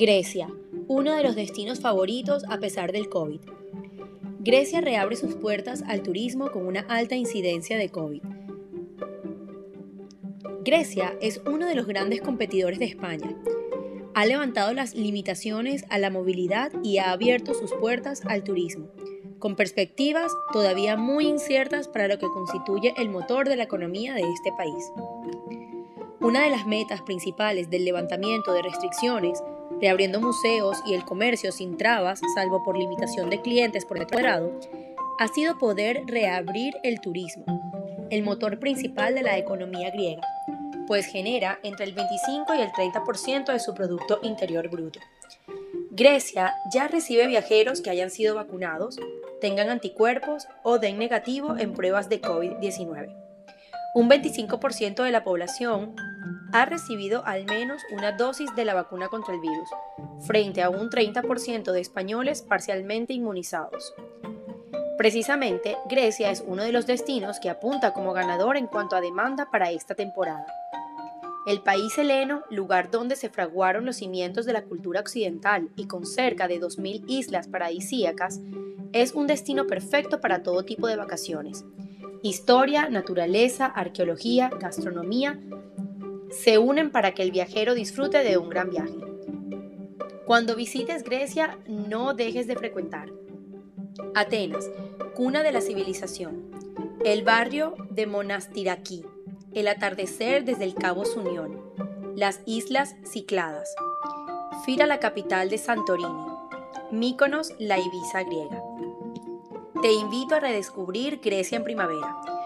Grecia, uno de los destinos favoritos a pesar del COVID. Grecia reabre sus puertas al turismo con una alta incidencia de COVID. Grecia es uno de los grandes competidores de España. Ha levantado las limitaciones a la movilidad y ha abierto sus puertas al turismo, con perspectivas todavía muy inciertas para lo que constituye el motor de la economía de este país. Una de las metas principales del levantamiento de restricciones reabriendo museos y el comercio sin trabas, salvo por limitación de clientes por cuadrado, ha sido poder reabrir el turismo, el motor principal de la economía griega, pues genera entre el 25 y el 30% de su Producto Interior Bruto. Grecia ya recibe viajeros que hayan sido vacunados, tengan anticuerpos o den negativo en pruebas de COVID-19. Un 25% de la población ha recibido al menos una dosis de la vacuna contra el virus, frente a un 30% de españoles parcialmente inmunizados. Precisamente, Grecia es uno de los destinos que apunta como ganador en cuanto a demanda para esta temporada. El país heleno, lugar donde se fraguaron los cimientos de la cultura occidental y con cerca de 2.000 islas paradisíacas, es un destino perfecto para todo tipo de vacaciones. Historia, naturaleza, arqueología, gastronomía se unen para que el viajero disfrute de un gran viaje. Cuando visites Grecia, no dejes de frecuentar Atenas, cuna de la civilización, el barrio de Monastiraki, el atardecer desde el Cabo Sunión, las islas Cicladas, Fira la capital de Santorini, Míconos la Ibiza griega. Te invito a redescubrir Grecia en primavera